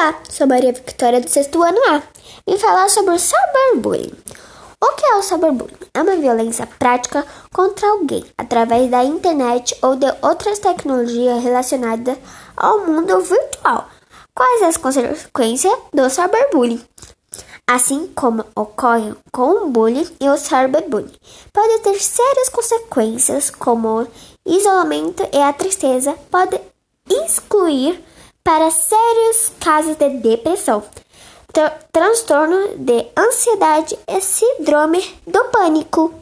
Olá, sou Maria Victoria do sexto ano A. Vim falar sobre o cyberbullying. O que é o cyberbullying? É uma violência prática contra alguém através da internet ou de outras tecnologias relacionadas ao mundo virtual. Quais as consequências do cyberbullying? Assim como ocorre com o bullying e o cyberbullying, pode ter sérias consequências como o isolamento e a tristeza pode excluir para sérios casos de depressão, tr transtorno de ansiedade e síndrome do pânico.